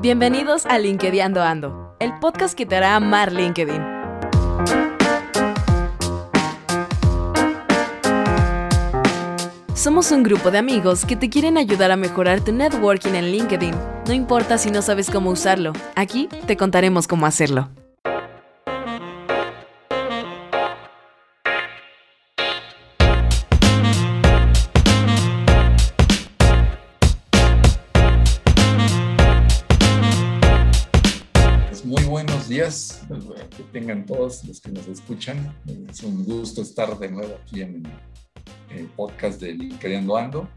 Bienvenidos a LinkedIn Ando, el podcast que te hará amar LinkedIn. Somos un grupo de amigos que te quieren ayudar a mejorar tu networking en LinkedIn. No importa si no sabes cómo usarlo, aquí te contaremos cómo hacerlo. Que tengan todos los que nos escuchan. Es un gusto estar de nuevo aquí en el podcast de LinkedIn Ando.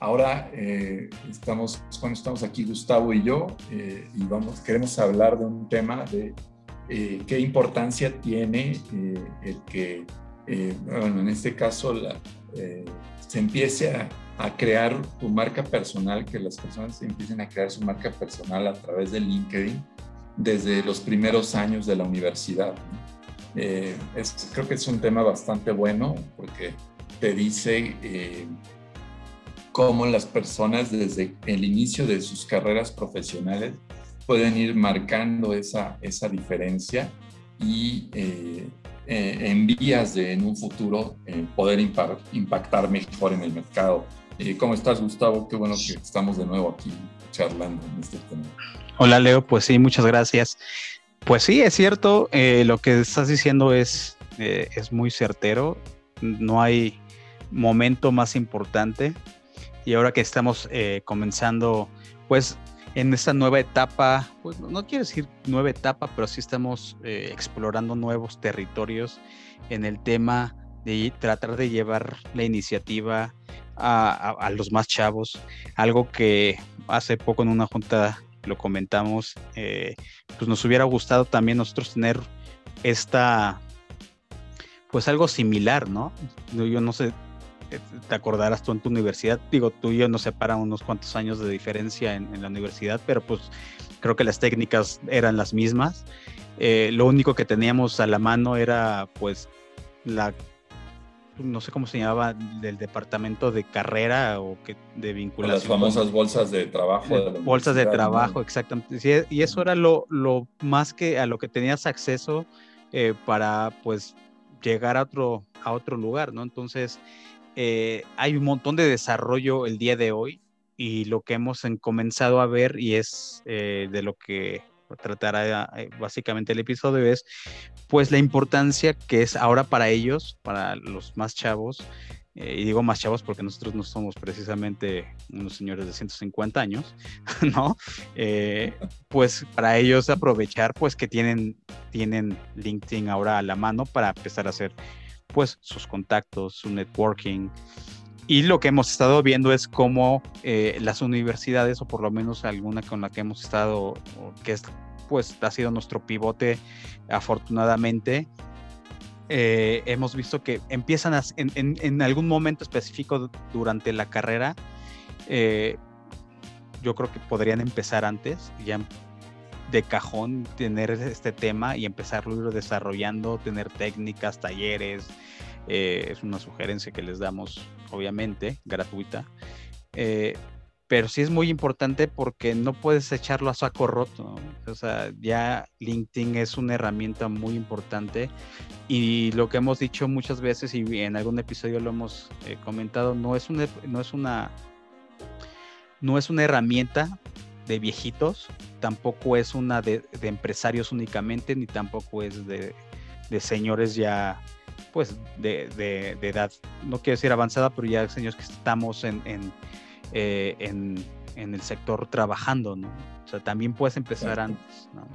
Ahora eh, estamos, bueno, estamos aquí Gustavo y yo eh, y vamos, queremos hablar de un tema de eh, qué importancia tiene el que, bueno, en este caso se empiece a, a, crear tu marca personal, que las personas empiecen a crear su marca personal a través de LinkedIn desde los primeros años de la universidad. Eh, creo que es un tema bastante bueno porque te dice eh, cómo las personas desde el inicio de sus carreras profesionales pueden ir marcando esa, esa diferencia y eh, en vías de en un futuro poder impactar mejor en el mercado. ¿Cómo estás, Gustavo? Qué bueno que estamos de nuevo aquí charlando en este tema. Hola Leo, pues sí, muchas gracias. Pues sí, es cierto, eh, lo que estás diciendo es, eh, es muy certero, no hay momento más importante. Y ahora que estamos eh, comenzando pues en esta nueva etapa, pues no quiero decir nueva etapa, pero sí estamos explorando nuevos territorios en el tema de tratar de llevar la iniciativa a, a, los más chavos, algo que hace poco en una junta lo comentamos, eh, pues nos hubiera gustado también nosotros tener esta, pues algo similar, ¿no? Yo no sé, eh, te acordarás tú en tu universidad, digo, tú y yo nos separan unos cuantos años de diferencia en, la universidad, pero pues creo que las técnicas eran las mismas. Eh, lo único que teníamos a la mano era pues la no sé cómo se llamaba, del departamento de carrera o que de vinculación. Las famosas bolsas de trabajo. bolsas de trabajo, exactamente. Y eso era lo, lo, más que a lo que tenías acceso eh, para pues llegar a otro, a otro lugar, ¿no? Entonces, eh, hay un montón de desarrollo el día de hoy y lo que hemos comenzado a ver y es eh, de lo que tratará eh, básicamente el episodio es pues la importancia que es ahora para ellos, para los más chavos, eh, y digo más chavos porque nosotros no somos precisamente unos señores de 150 años, ¿no? Eh, pues para ellos aprovechar pues que tienen, tienen LinkedIn ahora a la mano para empezar a hacer pues sus contactos, su networking, y lo que hemos estado viendo es cómo eh, las universidades, o por lo menos alguna con la que hemos estado, que es, pues ha sido nuestro pivote afortunadamente, eh, hemos visto que empiezan en, algún momento específico durante la carrera, eh, yo creo que podrían empezar antes, ya de cajón tener este tema y empezarlo desarrollando, tener técnicas, talleres, es una sugerencia que les damos, obviamente, gratuita. Eh, pero sí es muy importante porque no puedes echarlo a saco roto. O sea, ya LinkedIn es una herramienta muy importante y lo que hemos dicho muchas veces y en algún episodio lo hemos eh, comentado, no es una, no es una, no es una herramienta de viejitos, tampoco es una de, empresarios únicamente, ni tampoco es de, de señores ya pues de, de, edad, no quiero decir avanzada, pero ya señores que estamos en, en, eh, en, en, el sector trabajando, ¿no? O sea, también puedes empezar antes, ¿no?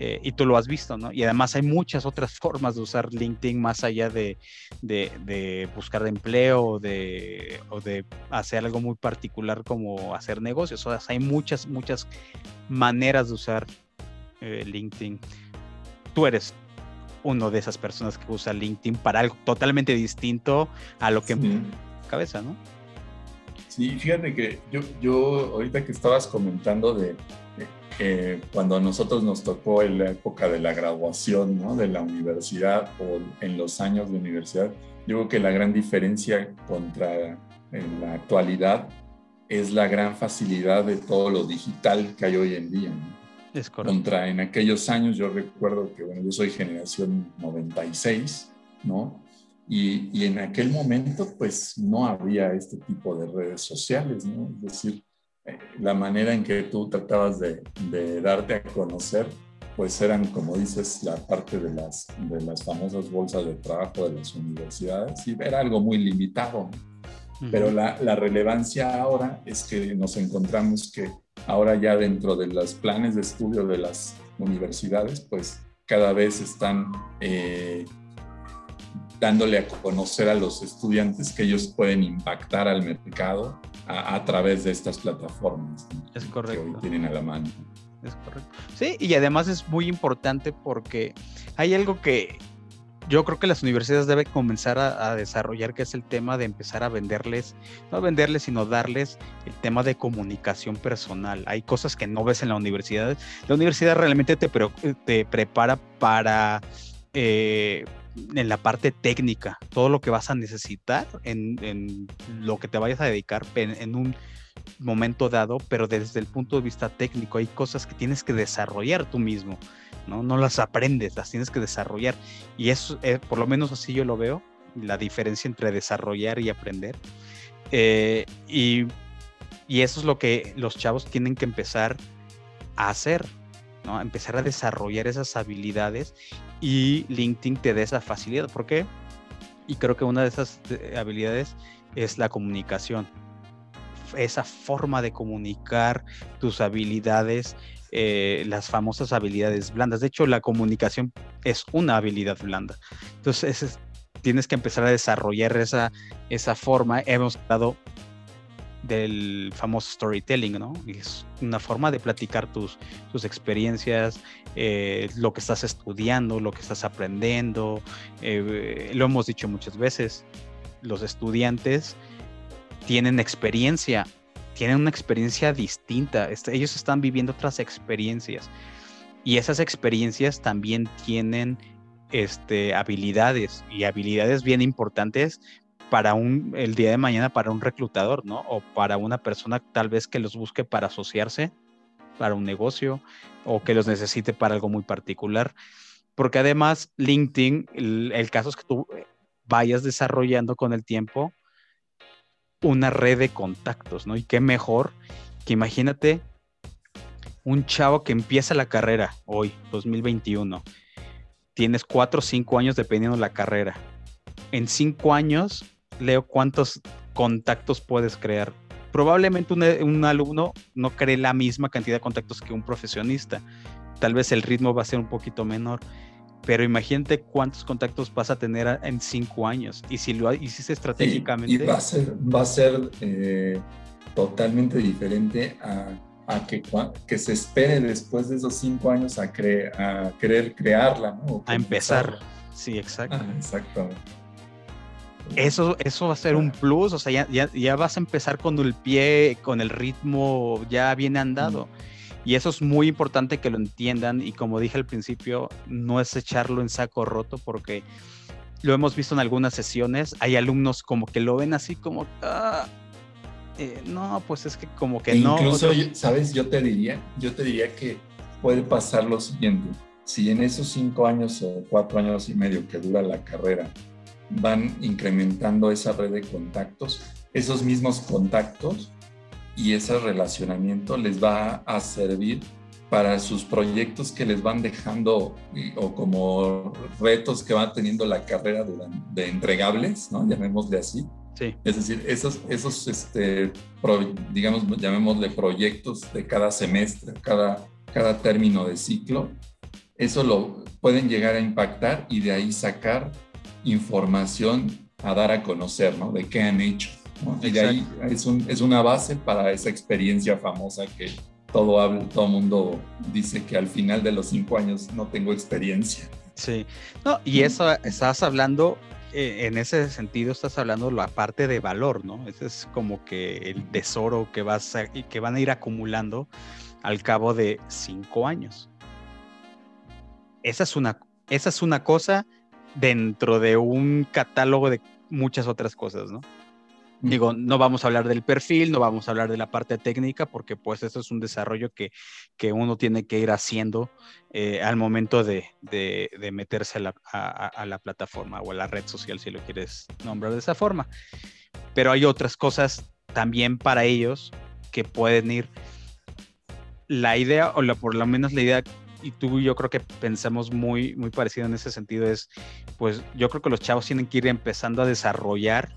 Eh, y tú lo has visto, ¿no? Y además hay muchas otras formas de usar LinkedIn más allá de, de, de buscar empleo o de, o de hacer algo muy particular como hacer negocios. O sea, hay muchas, muchas maneras de usar eh, LinkedIn. Tú eres uno de esas personas que usa LinkedIn para algo totalmente distinto a lo que sí. cabeza, ¿no? Sí, fíjate que yo, yo ahorita que estabas comentando de, eh, cuando a nosotros nos tocó en la época de la graduación ¿no? de la universidad o en los años de universidad, yo creo que la gran diferencia contra en la actualidad es la gran facilidad de todo lo digital que hay hoy en día. Es correcto. Contra en aquellos años, yo recuerdo que, bueno, yo soy generación 96, ¿no? Y, y, en aquel momento, pues no había este tipo de redes sociales, ¿no? Es decir, eh, la manera en que tú tratabas de, de, darte a conocer, pues eran, como dices, la parte de las, de las famosas bolsas de trabajo de las universidades y era algo muy limitado. Pero la, la relevancia ahora es que nos encontramos que ahora ya dentro de los planes de estudio de las universidades, pues cada vez están eh, dándole a conocer a los estudiantes que ellos pueden impactar al mercado a, a través de estas plataformas es correcto. que hoy tienen a la mano. Es correcto. Sí, y además es muy importante porque hay algo que yo creo que las universidades deben comenzar a, a, desarrollar, que es el tema de empezar a venderles, no venderles, sino darles el tema de comunicación personal. Hay cosas que no ves en la universidad. La universidad realmente te, te prepara para... Eh, en la parte técnica, todo lo que vas a necesitar en, en lo que te vayas a dedicar en, un momento dado, pero desde el punto de vista técnico hay cosas que tienes que desarrollar tú mismo, ¿no? No las aprendes, las tienes que desarrollar. Y eso, eh, por lo menos así yo lo veo, la diferencia entre desarrollar y aprender. Eh, y, y eso es lo que los chavos tienen que empezar a hacer, ¿no? Empezar a desarrollar esas habilidades y LinkedIn te da esa facilidad. ¿Por qué? Y creo que una de esas eh, habilidades es la comunicación. Esa forma de comunicar tus habilidades, eh, las famosas habilidades blandas. De hecho, la comunicación es una habilidad blanda. Entonces, es, tienes que empezar a desarrollar esa, esa forma. Hemos dado del famoso storytelling, ¿no? Es una forma de platicar tus, tus experiencias, eh, lo que estás estudiando, lo que estás aprendiendo. Eh, lo hemos dicho muchas veces, los estudiantes tienen experiencia, tienen una experiencia distinta, ellos están viviendo otras experiencias y esas experiencias también tienen este, habilidades y habilidades bien importantes para un, el día de mañana para un reclutador, ¿no? O para una persona tal vez que los busque para asociarse, para un negocio, o que los necesite para algo muy particular. Porque además LinkedIn, el, el caso es que tú vayas desarrollando con el tiempo una red de contactos, ¿no? Y qué mejor que imagínate un chavo que empieza la carrera hoy, 2021. Tienes cuatro o cinco años dependiendo de la carrera. En cinco años Leo, ¿cuántos contactos puedes crear? Probablemente un, un, alumno no cree la misma cantidad de contactos que un profesionista. Tal vez el ritmo va a ser un poquito menor, pero imagínate cuántos contactos vas a tener en cinco años. Y si lo hiciste estratégicamente. Y va a ser, va a ser eh, totalmente diferente a, a que, que, se espere después de esos cinco años a, cre a querer crearla, ¿no? A empezar. Sí, exacto. Ah, exactamente. Eso, eso va a ser un plus, o sea, ya, ya, ya, vas a empezar con el pie, con el ritmo ya bien andado. Mm. Y eso es muy importante que lo entiendan y como dije al principio, no es echarlo en saco roto porque lo hemos visto en algunas sesiones, hay alumnos como que lo ven así como, ah, eh, no, pues es que como que e no. Incluso, ¿sabes? Yo te diría, yo te diría que puede pasar lo siguiente, si en esos cinco años o cuatro años y medio que dura la carrera, van incrementando esa red de contactos, esos mismos contactos y ese relacionamiento les va a servir para sus proyectos que les van dejando o como retos que va teniendo la carrera de, de entregables, ¿no? Llamémosle así. Sí. Es decir, esos, esos este, pro, digamos, llamémosle proyectos de cada semestre, cada, cada término de ciclo, eso lo pueden llegar a impactar y de ahí sacar información a dar a conocer, ¿no? De qué han hecho. ¿No? Y de ahí es, un, es, una base para esa experiencia famosa que todo, habla, todo mundo dice que al final de los cinco años no tengo experiencia. Sí, no, y eso estás hablando, eh, en ese sentido estás hablando la parte de valor, ¿no? Ese es como que el tesoro que, vas a, que van a ir acumulando al cabo de cinco años. Esa es una, esa es una cosa dentro de un catálogo de muchas otras cosas, ¿no? Digo, no vamos a hablar del perfil, no vamos a hablar de la parte técnica, porque pues eso es un desarrollo que, que uno tiene que ir haciendo eh, al momento de, de, meterse a la, a, la, plataforma o a la red social, si lo quieres nombrar de esa forma. Pero hay otras cosas también para ellos que pueden ir. La idea, o la, por lo menos la idea y tú y yo creo que pensamos muy, muy parecido en ese sentido, es, pues yo creo que los chavos tienen que ir empezando a desarrollar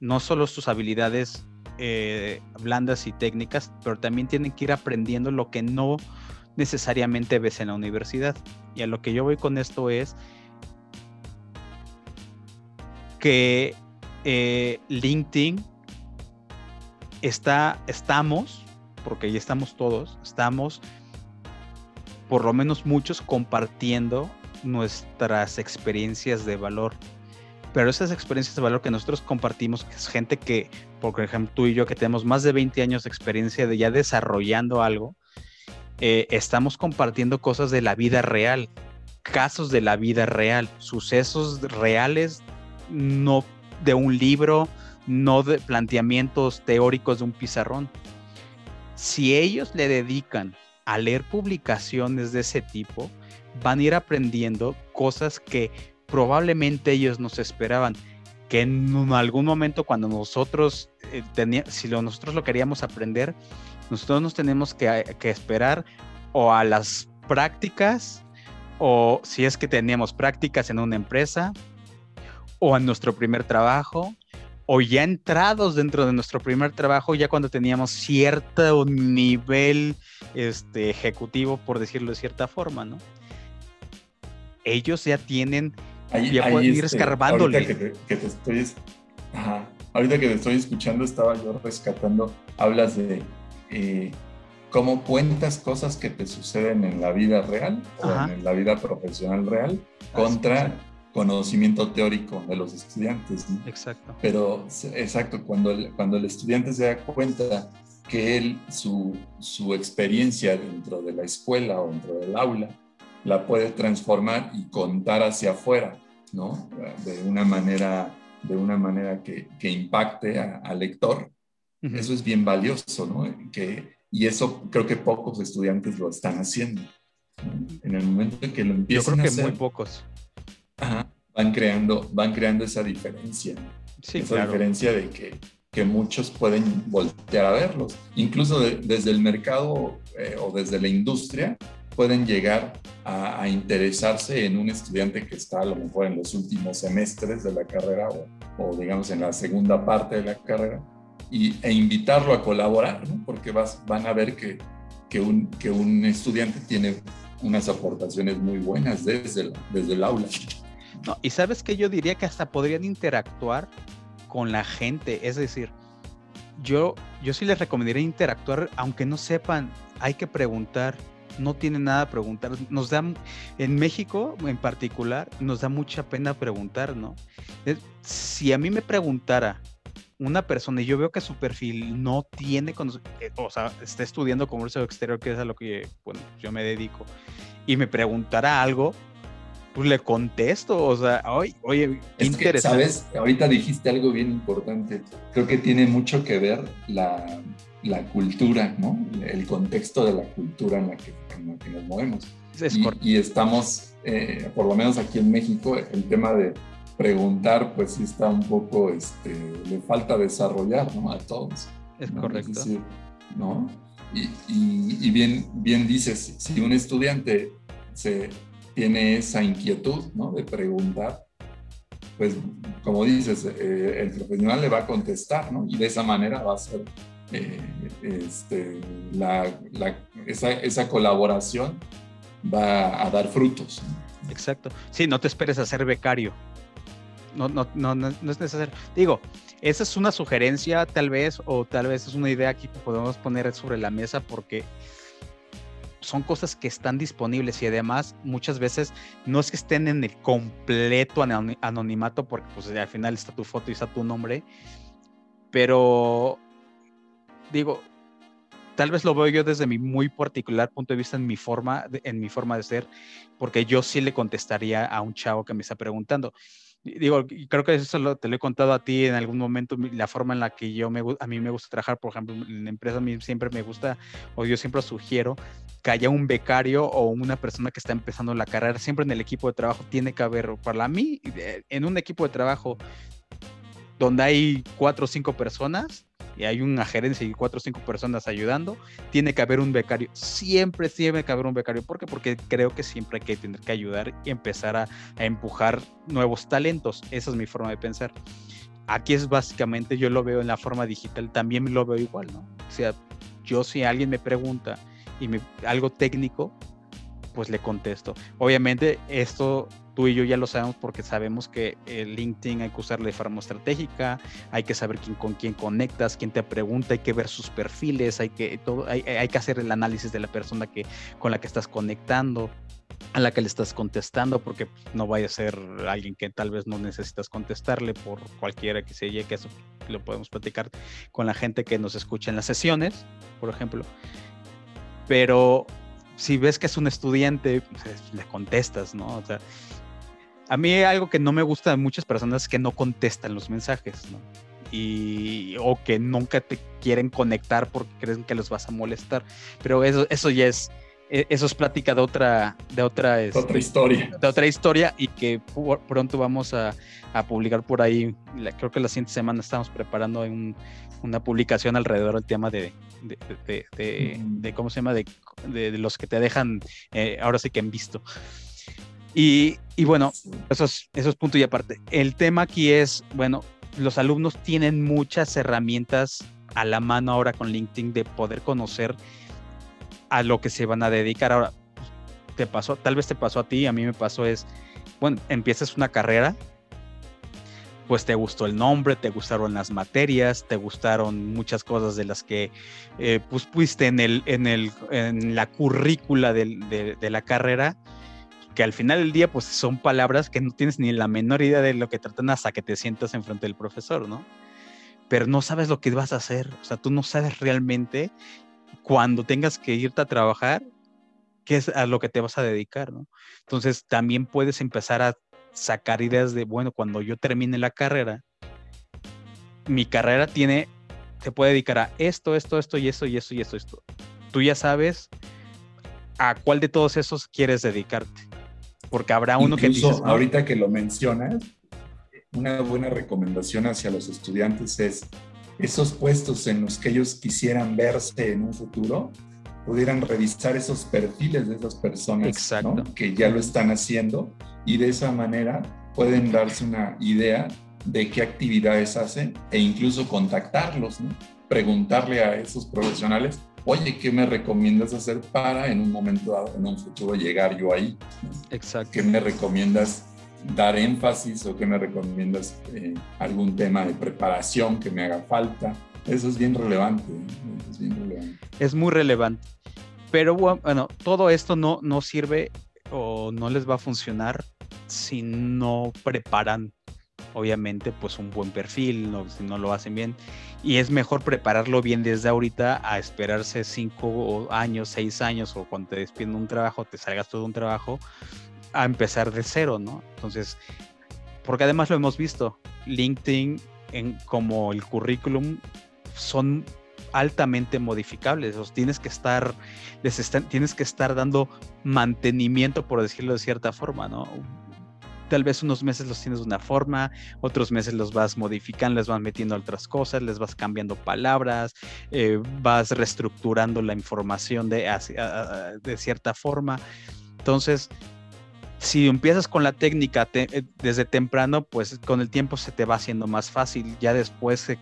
no solo sus habilidades eh, blandas y técnicas, pero también tienen que ir aprendiendo lo que no necesariamente ves en la universidad. Y a lo que yo voy con esto es que eh, LinkedIn está, estamos, porque ya estamos todos, estamos por lo menos muchos compartiendo nuestras experiencias de valor. Pero esas experiencias de valor que nosotros compartimos, que es gente que, por ejemplo, tú y yo que tenemos más de 20 años de experiencia de ya desarrollando algo, eh, estamos compartiendo cosas de la vida real, casos de la vida real, sucesos reales, no de un libro, no de planteamientos teóricos de un pizarrón. Si ellos le dedican a leer publicaciones de ese tipo, van a ir aprendiendo cosas que probablemente ellos nos esperaban, que en algún momento cuando nosotros, eh, si nosotros lo queríamos aprender, nosotros nos tenemos que, que esperar o a las prácticas, o si es que teníamos prácticas en una empresa, o en nuestro primer trabajo, o ya entrados dentro de nuestro primer trabajo, ya cuando teníamos cierto nivel este, ejecutivo, por decirlo de cierta forma, ¿no? Ellos ya tienen, ya pueden ir este, escarbándole. Ahorita que te, estoy, ahorita que te estoy escuchando, estaba yo rescatando, hablas de eh, cómo cuentas cosas que te suceden en la vida real o en la vida profesional real contra conocimiento teórico de los estudiantes. Exacto. Pero, exacto, cuando el, cuando el estudiante se da cuenta que él, su, su experiencia dentro de la escuela o dentro del aula, la puede transformar y contar hacia afuera, ¿no? De una manera, de una manera que, que impacte al lector. Eso es bien valioso, ¿no? Que, y eso creo que pocos estudiantes lo están haciendo. En el momento en que lo empiezan Yo creo que muy pocos van, creando, van creando esa diferencia. esa diferencia de que, que, muchos pueden voltear a verlos. Incluso desde el mercado eh, o desde la industria pueden llegar a, interesarse en un estudiante que está a lo mejor en los últimos semestres de la carrera o, o digamos en la segunda parte de la carrera y, e invitarlo a colaborar, ¿no? porque vas, van a ver que, que, un, que un estudiante tiene unas aportaciones muy buenas desde desde el aula. No, y sabes que yo diría que hasta podrían interactuar con la gente, es decir, yo, yo sí les recomendaría interactuar, aunque no sepan, hay que preguntar, no tienen nada a preguntar. Nos da, en México en particular, nos da mucha pena preguntar, ¿no? Si a mí me preguntara una persona y yo veo que su perfil no tiene, eh, o sea, está estudiando comercio exterior, que es a lo que bueno, yo me dedico, y me preguntara algo, pues le contesto, o sea, oye, oye interesante. Sabes, ahorita dijiste algo bien importante. Creo que tiene mucho que ver la, la cultura, ¿no? El contexto de la cultura en la que, nos movemos. y, y, estamos, eh, por lo menos aquí en México, el tema de preguntar, pues sí está un poco, este, le falta desarrollar, ¿no? A todos. Es correcto. ¿no? Y, y, y, bien, bien dices, si un estudiante se tiene esa inquietud ¿no? de preguntar, pues como dices, eh, el profesional le va a contestar, ¿no? Y de esa manera va a ser eh, este, la, esa, colaboración va a dar frutos. Exacto. Sí, no te esperes a ser becario. No, no, no, no, es necesario. Digo, esa es una sugerencia tal vez, o tal vez es una idea que podemos poner sobre la mesa porque son cosas que están disponibles y además muchas veces no es que estén en el completo anonimato porque pues al final está tu foto y está tu nombre, pero digo, tal vez lo veo yo desde mi muy particular punto de vista en mi forma, en mi forma de ser, porque yo sí le contestaría a un chavo que me está preguntando. digo, creo que eso lo, te lo he contado a ti en algún momento, la forma en la que yo me, a mí me gusta trabajar, por ejemplo, en la empresa a mí siempre me gusta, o yo siempre sugiero que haya un becario o una persona que está empezando la carrera, siempre en el equipo de trabajo tiene que haber, para mí, en un equipo de trabajo donde hay cuatro o cinco personas, y hay una gerencia y cuatro o cinco personas ayudando, tiene que haber un becario. Siempre tiene que haber un becario. ¿Por qué? Porque creo que siempre hay que tener que ayudar y empezar a, empujar nuevos talentos. Esa es mi forma de pensar. Aquí es básicamente, yo lo veo en la forma digital, también lo veo igual, ¿no? O sea, yo si alguien me pregunta y me, algo técnico, pues le contesto. Obviamente esto tú y yo ya lo sabemos porque sabemos que el LinkedIn hay que usarlo de forma estratégica, hay que saber quién, con quién conectas, quién te pregunta, hay que ver sus perfiles, hay que, todo, hay, hay que hacer el análisis de la persona que, con la que estás conectando a la que le estás contestando, porque no vaya a ser alguien que tal vez no necesitas contestarle por cualquiera que se llegue, que eso lo podemos platicar con la gente que nos escucha en las sesiones, por ejemplo. Pero si ves que es un estudiante, pues, le contestas, ¿no? O sea, a mí algo que no me gusta de muchas personas es que no contestan los mensajes, ¿no? Y, o que nunca te quieren conectar porque creen que los vas a molestar. Pero eso, eso ya es, e, eso es plática de otra, de otra, este, otra historia. De otra historia y que pronto vamos a, a publicar por ahí. creo que la siguiente semana estamos preparando un, una publicación alrededor del tema de, de, ¿cómo se llama? De, los que te dejan, eh, ahora sí que en visto. Y, bueno, eso es, eso es punto y aparte. El tema aquí es, bueno, los alumnos tienen muchas herramientas a la mano ahora con LinkedIn de poder conocer a lo que se van a dedicar. Ahora, te pasó, tal vez te pasó a ti, a mí me pasó es, bueno, empiezas una carrera pues te gustó el nombre, te gustaron las materias, te gustaron muchas cosas de las que eh, pues pusiste en, el, en, el, en la currícula de, la carrera, que al final del día pues son palabras que no tienes ni la menor idea de lo que tratan hasta que te sientas enfrente del profesor, ¿no? Pero no sabes lo que vas a hacer, o sea, tú no sabes realmente cuando tengas que irte a trabajar qué es a lo que te vas a dedicar, ¿no? Entonces también puedes empezar a sacar ideas de, bueno, cuando yo termine la carrera, mi carrera tiene, se puede dedicar a esto, esto, esto y eso y eso y eso, esto. Tú ya sabes a cuál de todos esos quieres dedicarte. Porque habrá uno que dices, ahorita que lo mencionas, una buena recomendación hacia los estudiantes es esos puestos en los que ellos quisieran verse en un futuro, pudieran revisar esos perfiles de esas personas que ya lo están haciendo y de esa manera pueden darse una idea de qué actividades hacen e incluso contactarlos, preguntarle a esos profesionales, oye, ¿qué me recomiendas hacer para en un momento dado, en un futuro, llegar yo ahí? Exacto. ¿Qué me recomiendas dar énfasis o qué me recomiendas eh, algún tema de preparación que me haga falta? Eso es bien relevante. Es, bien relevante. es muy relevante. Pero bueno, todo esto no, no sirve o no les va a funcionar si no preparan, obviamente, pues un buen perfil, no, si no lo hacen bien. Y es mejor prepararlo bien desde ahorita a esperarse cinco años, seis años o cuando te despiden un trabajo, te salgas todo un trabajo, a empezar de cero, ¿no? Entonces, porque además lo hemos visto, LinkedIn en, como el currículum son altamente modificables. tienes que estar, les tienes que estar dando mantenimiento, por decirlo de cierta forma, ¿no? Tal vez unos meses los tienes de una forma, otros meses los vas modificando, les vas metiendo otras cosas, les vas cambiando palabras, eh, vas reestructurando la información de, de cierta forma. Entonces, si empiezas con la técnica eh, desde temprano, pues con el tiempo se te va haciendo más fácil. Ya después se,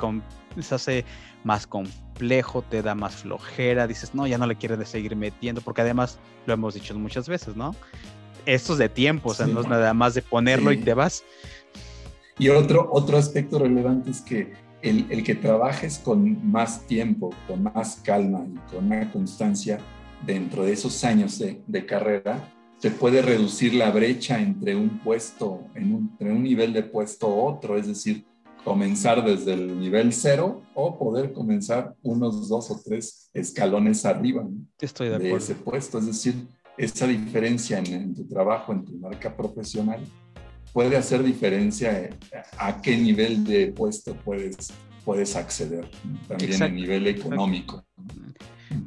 se hace más complejo, te da más flojera, dices, no, ya no le quieres seguir metiendo, porque además lo hemos dicho muchas veces, ¿no? Esto es de tiempo, o sea, no es nada más de ponerlo y te vas. Y otro, otro aspecto relevante es que el, el, que trabajes con más tiempo, con más calma y con una constancia dentro de esos años de, de carrera, se puede reducir la brecha entre un puesto, en un, entre un nivel de puesto a otro, es decir, comenzar desde el nivel cero o poder comenzar unos dos o tres escalones arriba Estoy de, ese puesto. Es decir, esa diferencia en, tu trabajo, en tu marca profesional, puede hacer diferencia a qué nivel de puesto puedes, puedes acceder, también a nivel económico.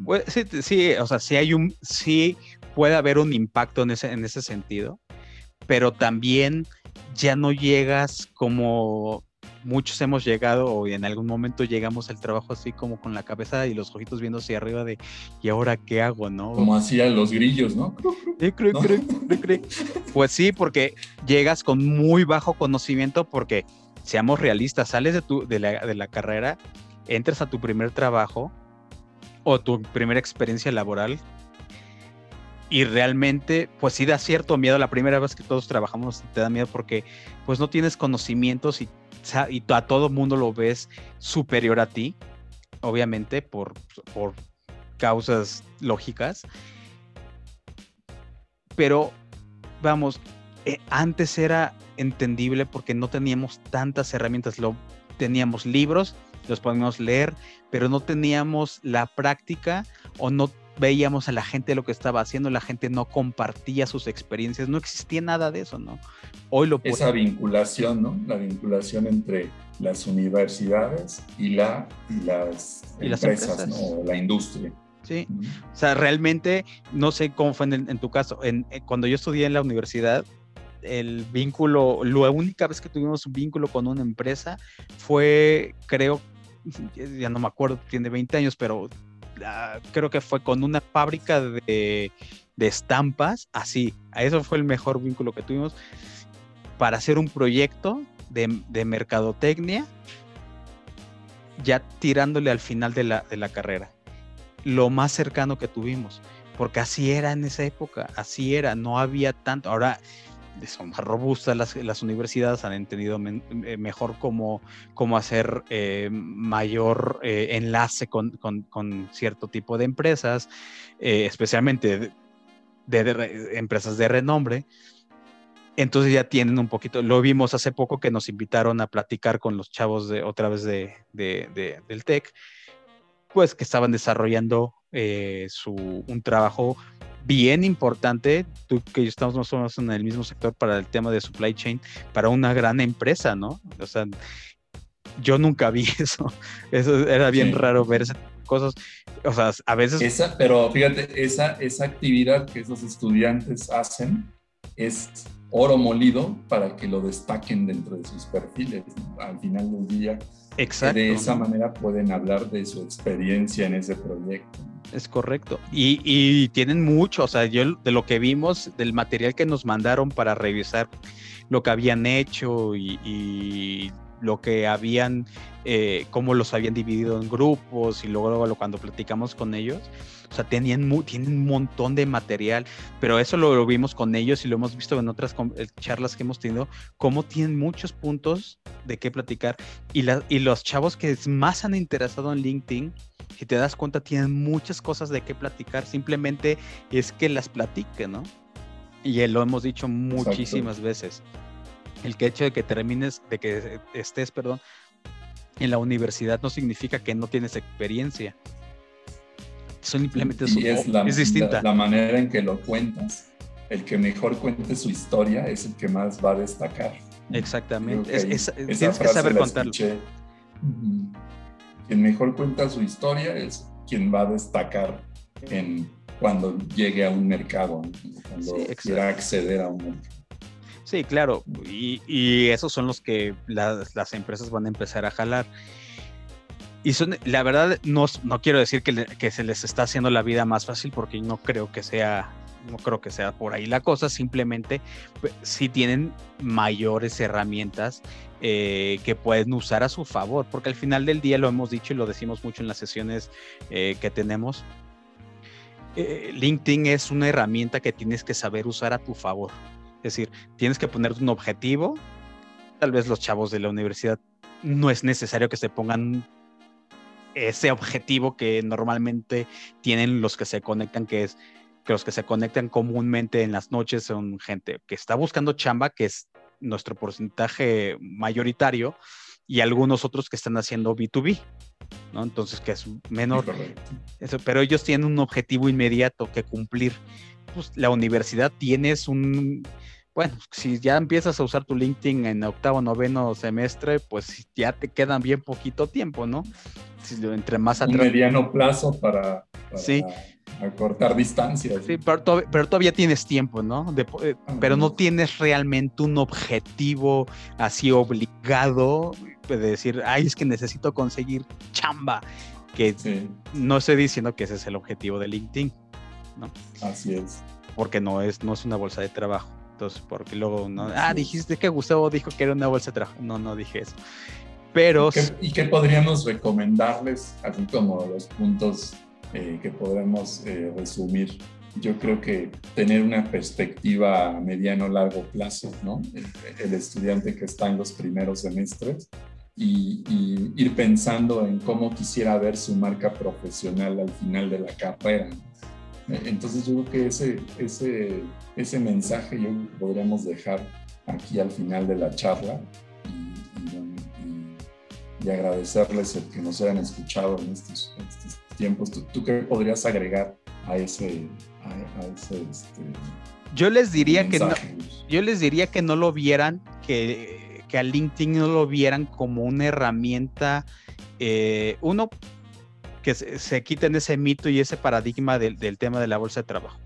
Pues, sí, sí, o sea, sí hay un, sí puede haber un impacto en ese, en ese sentido, pero también ya no llegas como muchos hemos llegado o en algún momento llegamos al trabajo así como con la cabeza y los ojitos viendo hacia arriba de ¿y ahora qué hago, no? Como hacían los grillos, ¿no? Pues sí, porque llegas con muy bajo conocimiento porque seamos realistas, sales de tu de la, de la carrera, entras a tu primer trabajo o tu primera experiencia laboral y realmente pues sí da cierto miedo la primera vez que todos trabajamos te da miedo porque pues no tienes conocimientos y, y a todo mundo lo ves superior a ti obviamente por, por causas lógicas. Pero vamos eh, antes era entendible porque no teníamos tantas herramientas. Lo teníamos libros los podíamos leer pero no teníamos la práctica o no veíamos a la gente lo que estaba haciendo, la gente no compartía sus experiencias, no existía nada de eso, ¿no? Hoy lo Esa vinculación, ¿no? La vinculación entre las universidades y, la, y las empresas, ¿no? la industria. Sí, o sea, realmente, no sé cómo fue en, tu caso, en, eh, cuando yo estudié en la universidad, el vínculo, la única vez que tuvimos un vínculo con una empresa fue, creo, ya no me acuerdo, tiene 20 años, pero Ah, creo que fue con una fábrica de, estampas, así, eso fue el mejor vínculo que tuvimos para hacer un proyecto de, mercadotecnia, ya tirándole al final de la, de la carrera. Lo más cercano que tuvimos, porque así era en esa época, así era, no había tanto. Ahora, son más robustas las, universidades, han entendido eh, mejor cómo, cómo hacer eh, mayor eh, enlace con, cierto tipo de empresas, especialmente de, empresas de renombre. Entonces ya tienen un poquito, lo vimos hace poco que nos invitaron a platicar con los chavos de otra vez de, del TEC, pues que estaban desarrollando su, un trabajo bien importante, tú que estamos más o menos en el mismo sector para el tema de supply chain, para una gran empresa, ¿no? O sea, yo nunca vi eso. Eso era bien raro ver esas cosas. O sea, a veces... Esa, pero fíjate, esa, esa actividad que esos estudiantes hacen es oro molido para que lo destaquen dentro de sus perfiles. Al final del día, Exacto. de esa manera pueden hablar de su experiencia en ese proyecto. Es correcto. Y, tienen mucho, o sea, yo de lo que vimos, del material que nos mandaron para revisar lo que habían hecho y, lo que habían, eh, cómo los habían dividido en grupos y luego, cuando platicamos con ellos, o sea, tenían tienen un montón de material, pero eso lo, vimos con ellos y lo hemos visto en otras eh, charlas que hemos tenido, cómo tienen muchos puntos de qué platicar y, y los chavos que más han interesado en LinkedIn si te das cuenta, tienen muchas cosas de qué platicar, simplemente es que las platique, ¿no? Y lo hemos dicho muchísimas veces. El que hecho de que termines, de que estés, perdón, en la universidad no significa que no tienes experiencia. Simplemente es, la, es distinta. La, manera en que lo cuentas. El que mejor cuente su historia es el que más va a destacar. Exactamente. tienes que saber contarlo quien mejor cuenta su historia es quien va a destacar en cuando llegue a un mercado, cuando quiera acceder a un mercado. Sí, claro, y, esos son los que las, empresas van a empezar a jalar. Y son, la verdad, no, no quiero decir que, que, se les está haciendo la vida más fácil porque no creo que sea, no creo que sea por ahí la cosa, simplemente si tienen mayores herramientas eh, que pueden usar a su favor, porque al final del día lo hemos dicho y lo decimos mucho en las sesiones eh, que tenemos. Eh, LinkedIn es una herramienta que tienes que saber usar a tu favor. Es decir, tienes que ponerte un objetivo. Tal vez los chavos de la universidad no es necesario que se pongan ese objetivo que normalmente tienen los que se conectan, que es que los que se conectan comúnmente en las noches son gente que está buscando chamba, que es nuestro porcentaje mayoritario y algunos otros que están haciendo B2B, ¿no? Entonces, que es menor. Eso, pero ellos tienen un objetivo inmediato que cumplir. Pues, la universidad tienes un, bueno, si ya empiezas a usar tu LinkedIn en octavo, noveno semestre, pues ya te quedan bien poquito tiempo, ¿no? entre más atrás. Un mediano plazo para, sí. acortar distancias. Sí, pero, todavía tienes tiempo, ¿no? Eh, pero no tienes realmente un objetivo así obligado de decir, ay, es que necesito conseguir chamba. Que no estoy diciendo que ese es el objetivo de LinkedIn, ¿no? Así es. Porque no es, no es una bolsa de trabajo. Entonces, porque luego, no, ah, dijiste que Gustavo dijo que era una bolsa de trabajo. No, no dije eso. Pero... ¿Y qué, podríamos recomendarles, así como los puntos eh, que podemos eh, resumir? Yo creo que tener una perspectiva a mediano largo plazo, ¿no? El, estudiante que está en los primeros semestres y, ir pensando en cómo quisiera ver su marca profesional al final de la carrera. Entonces yo creo que ese, ese, ese mensaje yo podríamos dejar aquí al final de la charla y agradecerles el que nos hayan escuchado en estos, tiempos. ¿Tú, qué podrías agregar a ese, a, ese este, yo les diría que no, yo les diría que no lo vieran, que, que a LinkedIn no lo vieran como una herramienta, eh, uno, que se, quiten ese mito y ese paradigma del, del tema de la bolsa de trabajo.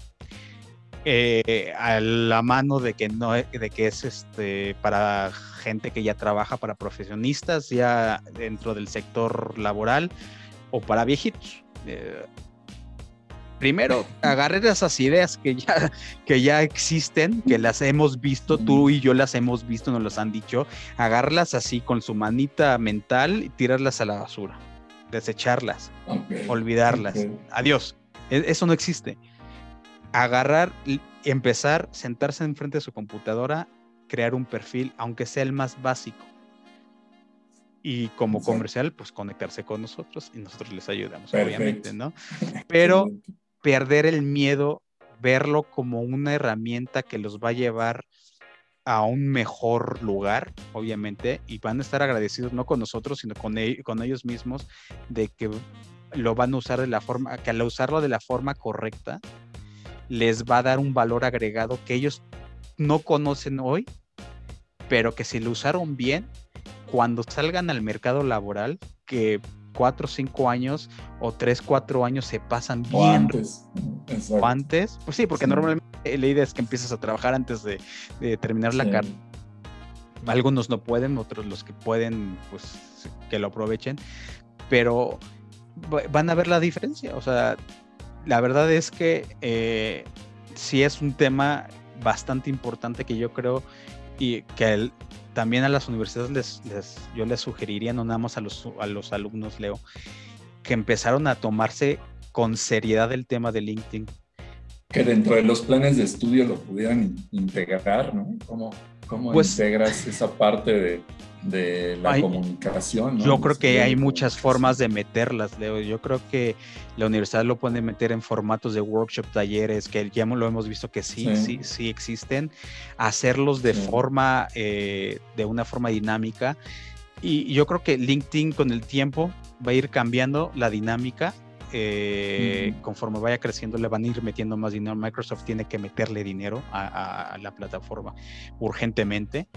Eh, a la mano de que no de que es este para gente que ya trabaja para profesionistas ya dentro del sector laboral o para viejitos. Eh, primero agarrar esas ideas que ya que ya existen que las hemos visto tú y yo las hemos visto nos las han dicho agarrarlas así con su manita mental y tirarlas a la basura desecharlas olvidarlas. adiós. E, eso no existe. Agarrar, empezar, sentarse enfrente de su computadora, crear un perfil, aunque sea el más básico. Y como comercial, pues conectarse con nosotros y nosotros les ayudamos, obviamente, ¿no? Pero perder el miedo, verlo como una herramienta que los va a llevar a un mejor lugar, obviamente, y van a estar agradecidos no con nosotros, sino con, e-, con ellos mismos, de que lo van a usar de la forma, que al usarlo de la forma correcta, les va a dar un valor agregado que ellos no conocen hoy, pero que si lo usaron bien, cuando salgan al mercado laboral, que cuatro o cinco años o tres, cuatro años se pasan bien. O antes. Pues sí, porque normalmente la idea es que empiezas a trabajar antes de, terminar la carrera. Algunos no pueden, otros los que pueden, pues que lo aprovechen. Pero van a ver la diferencia. O sea, la verdad es que eh, sí es un tema bastante importante que yo creo y que también a las universidades les, yo les sugeriría, no nada más a los, a los alumnos, Leo, que empezaron a tomarse con seriedad el tema de LinkedIn. Que dentro de los planes de estudio lo pudieran integrar, ¿no? ¿Cómo, cómo pues integras esa parte de, de la comunicación. Yo creo que hay muchas formas de meterlas, Leo. Yo creo que la universidad lo puede meter en formatos de workshop, talleres, que ya lo hemos visto que sí, sí, sí, existen. Hacerlos de forma, eh, de una forma dinámica. Y yo creo que LinkedIn con el tiempo va a ir cambiando la dinámica eh, conforme vaya creciendo le van a ir metiendo más dinero. Microsoft tiene que meterle dinero a la plataforma urgentemente.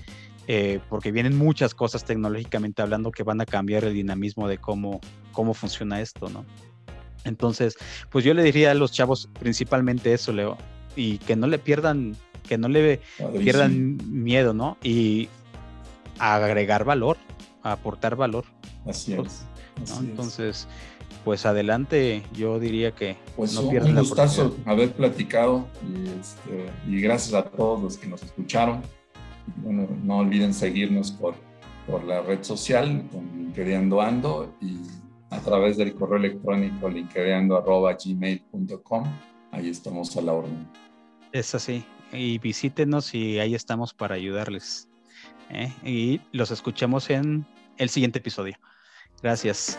Eh, porque vienen muchas cosas tecnológicamente hablando que van a cambiar el dinamismo de cómo, cómo funciona esto, ¿no? Entonces, pues yo le diría a los chavos principalmente eso, Leo, y que no le pierdan, que no le pierdan miedo, ¿no? Y agregar valor, aportar valor. Así es. Entonces, pues adelante, yo diría que pues no pierdan un gustazo haber platicado y, este, y gracias a todos los que nos escucharon bueno, no olviden seguirnos por, por la red social con LinkedIn Ando y a través del correo electrónico linkedeando.gmail.com. Ahí estamos a la orden. Es así. Y visítenos y ahí estamos para ayudarles. ¿eh? Y los escuchamos en el siguiente episodio. Gracias.